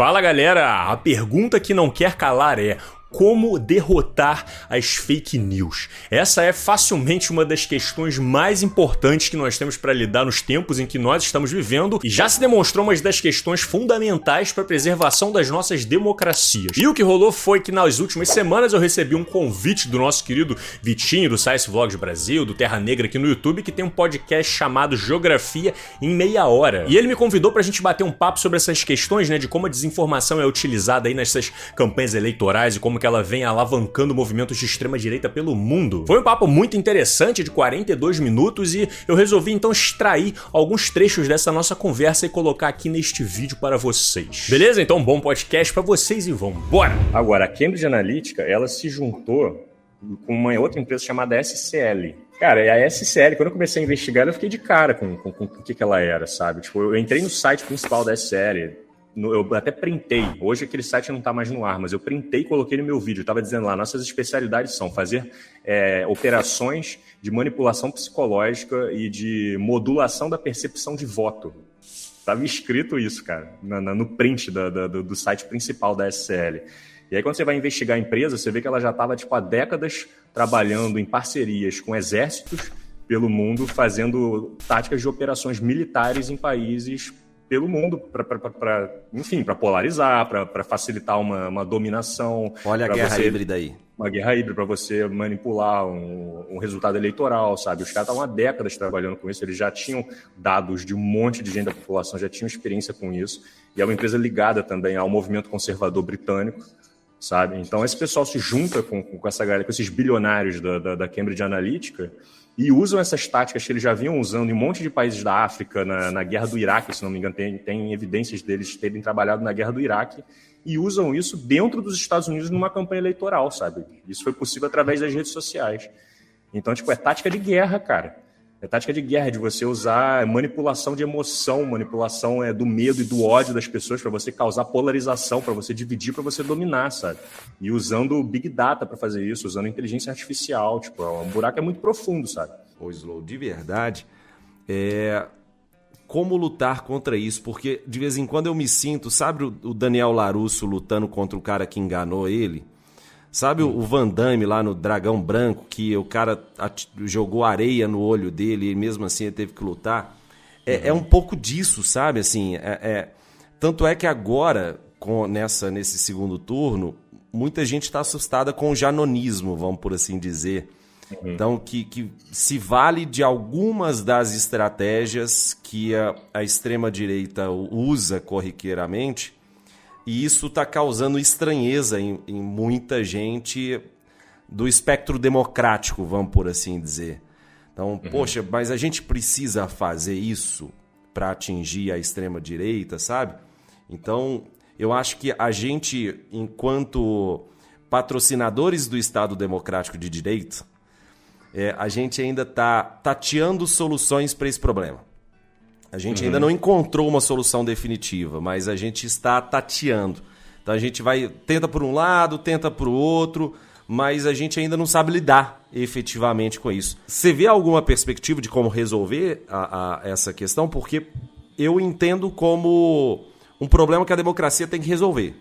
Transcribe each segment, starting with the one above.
Fala galera, a pergunta que não quer calar é: como derrotar as fake news. Essa é facilmente uma das questões mais importantes que nós temos para lidar nos tempos em que nós estamos vivendo e já se demonstrou uma das questões fundamentais para a preservação das nossas democracias. E o que rolou foi que nas últimas semanas eu recebi um convite do nosso querido Vitinho do Science Vlogs Brasil, do Terra Negra aqui no YouTube, que tem um podcast chamado Geografia em Meia Hora. E ele me convidou para a gente bater um papo sobre essas questões, né, de como a desinformação é utilizada aí nessas campanhas eleitorais e como que ela vem alavancando movimentos de extrema direita pelo mundo. Foi um papo muito interessante de 42 minutos e eu resolvi então extrair alguns trechos dessa nossa conversa e colocar aqui neste vídeo para vocês. Beleza? Então, bom podcast para vocês e vamos embora. Agora, a Cambridge Analytica, ela se juntou com uma outra empresa chamada SCL. Cara, a SCL, quando eu comecei a investigar, eu fiquei de cara com, com, com o que, que ela era, sabe? Tipo, eu entrei no site principal da SCL, eu até printei. Hoje aquele site não está mais no ar, mas eu printei e coloquei no meu vídeo. Estava dizendo lá, nossas especialidades são fazer é, operações de manipulação psicológica e de modulação da percepção de voto. Estava escrito isso, cara, no, print da, da, do site principal da SCL. E aí, quando você vai investigar a empresa, você vê que ela já estava tipo, há décadas trabalhando em parcerias com exércitos pelo mundo, fazendo táticas de operações militares em países pelo mundo, para, enfim, para polarizar, para facilitar uma, uma, dominação. Olha a guerra você, híbrida aí. Uma guerra híbrida para você manipular um, um, resultado eleitoral, sabe? Os caras estavam há décadas trabalhando com isso, eles já tinham dados de um monte de gente da população, já tinham experiência com isso. E é uma empresa ligada também ao movimento conservador britânico, sabe? Então esse pessoal se junta com, com essa galera, com esses bilionários da, da, da Cambridge Analytica e usam essas táticas que eles já vinham usando em um monte de países da África, na, na guerra do Iraque, se não me engano, tem, tem evidências deles terem trabalhado na guerra do Iraque, e usam isso dentro dos Estados Unidos numa campanha eleitoral, sabe? Isso foi possível através das redes sociais. Então, tipo, é tática de guerra, cara. É tática de guerra, de você usar manipulação de emoção, manipulação é, do medo e do ódio das pessoas para você causar polarização, para você dividir, para você dominar, sabe? E usando Big Data para fazer isso, usando inteligência artificial. Tipo, o é buraco é muito profundo, sabe? Ô, Slow, de verdade, é... como lutar contra isso? Porque de vez em quando eu me sinto, sabe o Daniel Larusso lutando contra o cara que enganou ele? Sabe o Van Damme lá no Dragão Branco, que o cara jogou areia no olho dele e mesmo assim ele teve que lutar? É, uhum. é um pouco disso, sabe? Assim, é, é... Tanto é que agora, com, nessa, nesse segundo turno, muita gente está assustada com o janonismo, vamos por assim dizer. Uhum. Então, que, que se vale de algumas das estratégias que a, a extrema-direita usa corriqueiramente e isso está causando estranheza em, em, muita gente do espectro democrático, vamos por assim dizer. Então, uhum. poxa, mas a gente precisa fazer isso para atingir a extrema direita, sabe? Então, eu acho que a gente, enquanto patrocinadores do Estado Democrático de Direito, é, a gente ainda está tateando soluções para esse problema. A gente uhum. ainda não encontrou uma solução definitiva, mas a gente está tateando. Então a gente vai, tenta por um lado, tenta por outro, mas a gente ainda não sabe lidar efetivamente com isso. Você vê alguma perspectiva de como resolver a, a, essa questão? Porque eu entendo como um problema que a democracia tem que resolver.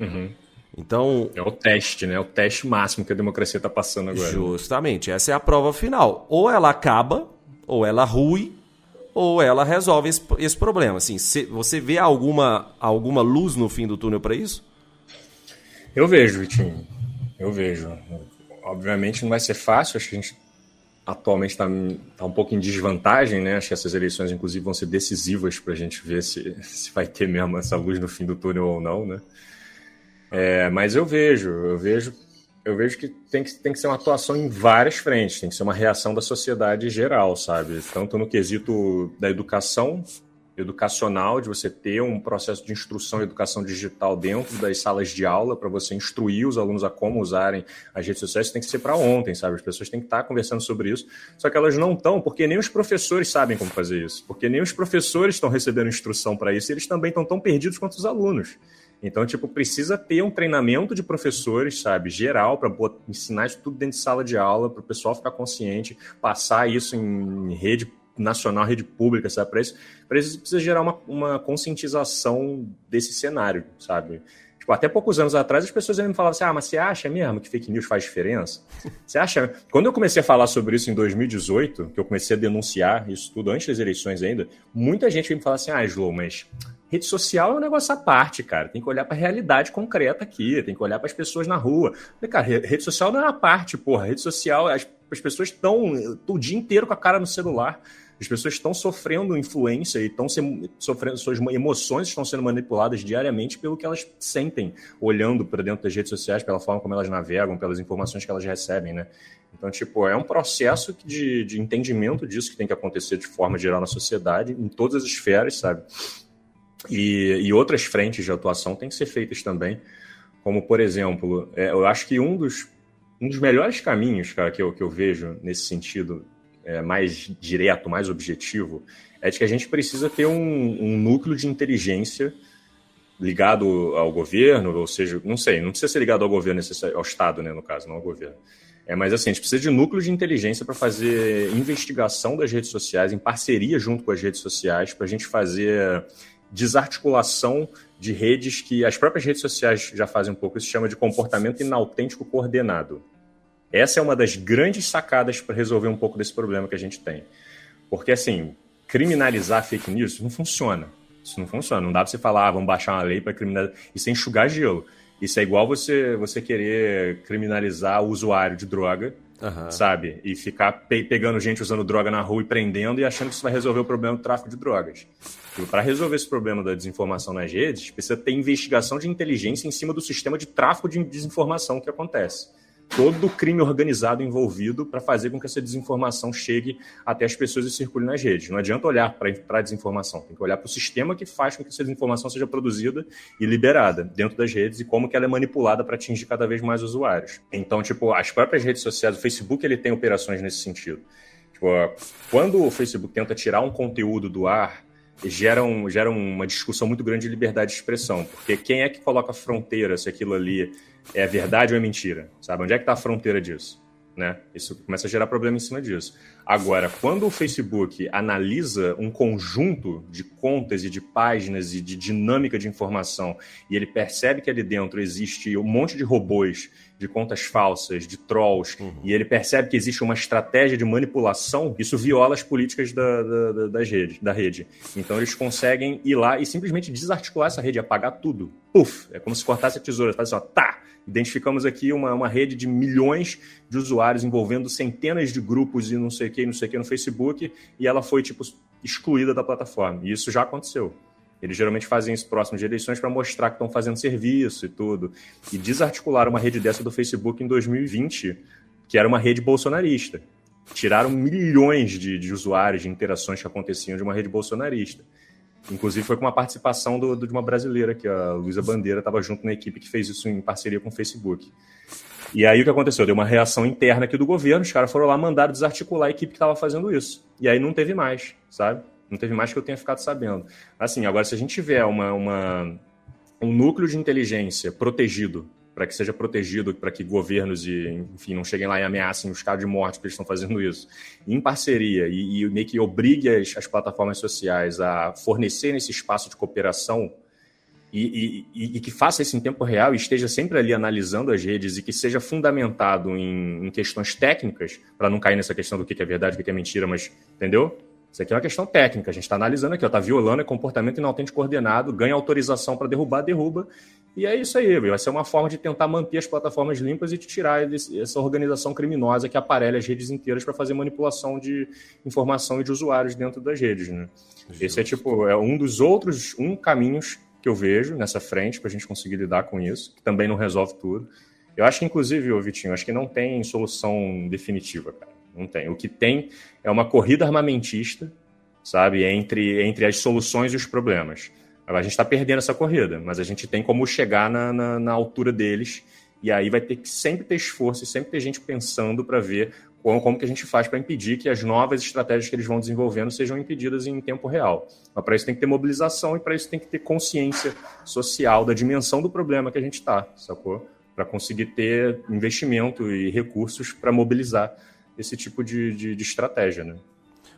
Uhum. Então. É o teste, né? É o teste máximo que a democracia está passando agora. Justamente. Essa é a prova final. Ou ela acaba, ou ela rui, ou ela resolve esse, esse problema. Assim, se, você vê alguma, alguma luz no fim do túnel para isso? Eu vejo, Vitinho. Eu vejo. Obviamente não vai ser fácil, acho que a gente atualmente está tá um pouco em desvantagem, né? Acho que essas eleições, inclusive, vão ser decisivas para a gente ver se, se vai ter mesmo essa luz no fim do túnel ou não, né? É, mas eu vejo, eu vejo eu vejo que tem, que tem que ser uma atuação em várias frentes, tem que ser uma reação da sociedade geral, sabe? Tanto no quesito da educação, educacional, de você ter um processo de instrução e educação digital dentro das salas de aula, para você instruir os alunos a como usarem as redes sociais, tem que ser para ontem, sabe? As pessoas têm que estar conversando sobre isso, só que elas não estão, porque nem os professores sabem como fazer isso, porque nem os professores estão recebendo instrução para isso, e eles também estão tão perdidos quanto os alunos. Então, tipo, precisa ter um treinamento de professores, sabe, geral, para ensinar isso tudo dentro de sala de aula, para o pessoal ficar consciente, passar isso em rede nacional, rede pública, sabe? Para isso, isso precisa gerar uma, uma conscientização desse cenário, sabe? Tipo, até poucos anos atrás as pessoas me falavam assim: ah, mas você acha mesmo que fake news faz diferença? Você acha. Quando eu comecei a falar sobre isso em 2018, que eu comecei a denunciar isso tudo antes das eleições ainda, muita gente me falar assim: ah, Slow, mas rede social é um negócio à parte, cara. Tem que olhar para a realidade concreta aqui, tem que olhar para as pessoas na rua. Cara, rede social não é a parte, porra. Rede social, as, as pessoas estão o dia inteiro com a cara no celular. As pessoas estão sofrendo influência e estão sofrendo, suas emoções estão sendo manipuladas diariamente pelo que elas sentem, olhando para dentro das redes sociais, pela forma como elas navegam, pelas informações que elas recebem, né? Então, tipo, é um processo de, de entendimento disso que tem que acontecer de forma geral na sociedade, em todas as esferas, sabe? E, e outras frentes de atuação têm que ser feitas também, como, por exemplo, é, eu acho que um dos, um dos melhores caminhos, cara, que eu, que eu vejo nesse sentido é, mais direto, mais objetivo, é de que a gente precisa ter um, um núcleo de inteligência ligado ao governo, ou seja, não sei, não precisa ser ligado ao governo, ao Estado, né, no caso, não ao governo. É, mas assim, a gente precisa de núcleo de inteligência para fazer investigação das redes sociais, em parceria junto com as redes sociais, para a gente fazer desarticulação de redes que as próprias redes sociais já fazem um pouco, isso se chama de comportamento inautêntico coordenado. Essa é uma das grandes sacadas para resolver um pouco desse problema que a gente tem. Porque, assim, criminalizar fake news não funciona. Isso não funciona. Não dá para você falar, ah, vamos baixar uma lei para criminalizar. Isso é enxugar gelo. Isso é igual você, você querer criminalizar o usuário de droga, uhum. sabe? E ficar pe pegando gente usando droga na rua e prendendo e achando que isso vai resolver o problema do tráfico de drogas. Para resolver esse problema da desinformação nas redes, precisa ter investigação de inteligência em cima do sistema de tráfico de desinformação que acontece todo o crime organizado envolvido para fazer com que essa desinformação chegue até as pessoas e circule nas redes. Não adianta olhar para a desinformação, tem que olhar para o sistema que faz com que essa desinformação seja produzida e liberada dentro das redes e como que ela é manipulada para atingir cada vez mais usuários. Então, tipo, as próprias redes sociais, o Facebook ele tem operações nesse sentido. Tipo, quando o Facebook tenta tirar um conteúdo do ar, gera, um, gera uma discussão muito grande de liberdade de expressão, porque quem é que coloca a fronteira se aquilo ali é verdade ou é mentira? Sabe? Onde é que está a fronteira disso? Né? Isso começa a gerar problema em cima disso. Agora, quando o Facebook analisa um conjunto de contas e de páginas e de dinâmica de informação e ele percebe que ali dentro existe um monte de robôs, de contas falsas, de trolls, uhum. e ele percebe que existe uma estratégia de manipulação, isso viola as políticas da, da, da, das redes, da rede. Então eles conseguem ir lá e simplesmente desarticular essa rede, apagar tudo. Puf! É como se cortasse a tesoura, faz assim, ó, tá! Identificamos aqui uma, uma rede de milhões de usuários envolvendo centenas de grupos e não sei o que, não sei o que no Facebook, e ela foi, tipo, excluída da plataforma. E isso já aconteceu. Eles geralmente fazem isso próximo de eleições para mostrar que estão fazendo serviço e tudo. E desarticularam uma rede dessa do Facebook em 2020, que era uma rede bolsonarista. Tiraram milhões de, de usuários, de interações que aconteciam de uma rede bolsonarista. Inclusive foi com uma participação do, de uma brasileira, que a Luísa Bandeira estava junto na equipe que fez isso em parceria com o Facebook. E aí o que aconteceu? Deu uma reação interna aqui do governo, os caras foram lá, mandaram desarticular a equipe que estava fazendo isso. E aí não teve mais, sabe? Não teve mais que eu tenha ficado sabendo. Assim, agora se a gente tiver uma, uma um núcleo de inteligência protegido para que seja protegido, para que governos e, enfim, não cheguem lá e ameacem os casos de morte porque eles estão fazendo isso, em parceria e, e meio que obrigue as, as, plataformas sociais a fornecerem esse espaço de cooperação e, e, e, que faça isso em tempo real e esteja sempre ali analisando as redes e que seja fundamentado em, em questões técnicas, para não cair nessa questão do que é verdade, o que é mentira, mas entendeu? Isso aqui é uma questão técnica, a gente está analisando aqui, está violando é comportamento inautêntico coordenado, ganha autorização para derrubar, derruba, e é isso aí, vai ser uma forma de tentar manter as plataformas limpas e tirar essa organização criminosa que aparelha as redes inteiras para fazer manipulação de informação e de usuários dentro das redes. Né? Esse é tipo, é um dos outros um caminhos que eu vejo nessa frente para a gente conseguir lidar com isso, que também não resolve tudo. Eu acho que, inclusive, ô Vitinho, acho que não tem solução definitiva, cara. Não tem. O que tem é uma corrida armamentista, sabe, entre, entre as soluções e os problemas. A gente está perdendo essa corrida, mas a gente tem como chegar na, na, na, altura deles. E aí vai ter que sempre ter esforço e sempre ter gente pensando para ver como, como que a gente faz para impedir que as novas estratégias que eles vão desenvolvendo sejam impedidas em tempo real. Mas para isso tem que ter mobilização e para isso tem que ter consciência social da dimensão do problema que a gente está, sacou? Para conseguir ter investimento e recursos para mobilizar esse tipo de, de, de estratégia, né?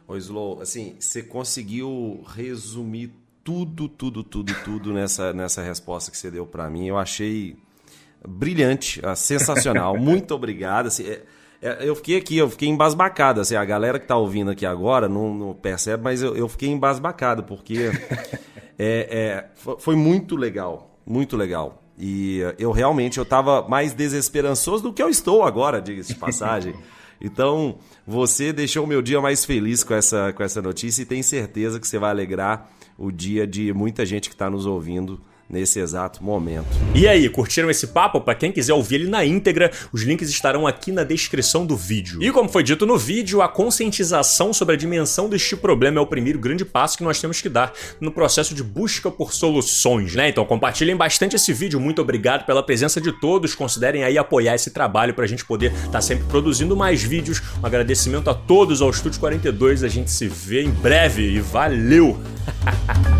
Ô, Slow, assim, você conseguiu resumir tudo, tudo, tudo, tudo nessa, nessa resposta que você deu para mim. Eu achei brilhante, ah, sensacional. Muito obrigado. Assim, é, é, eu fiquei aqui, eu fiquei embasbacado. Assim, a galera que tá ouvindo aqui agora não, não percebe, mas eu, eu, fiquei embasbacado, porque é, é foi muito legal, muito legal. E eu realmente eu tava mais desesperançoso do que eu estou agora, diga-se de passagem. Então, você deixou o meu dia mais feliz com essa, com essa notícia e tem certeza que você vai alegrar o dia de muita gente que está nos ouvindo nesse exato momento. E aí, curtiram esse papo? Para quem quiser ouvir ele na íntegra, os links estarão aqui na descrição do vídeo. E como foi dito no vídeo, a conscientização sobre a dimensão deste problema é o primeiro grande passo que nós temos que dar no processo de busca por soluções, né? Então compartilhem bastante esse vídeo. Muito obrigado pela presença de todos. Considerem aí apoiar esse trabalho para a gente poder estar tá sempre produzindo mais vídeos. Um agradecimento a todos ao Estúdio 42. A gente se vê em breve e valeu!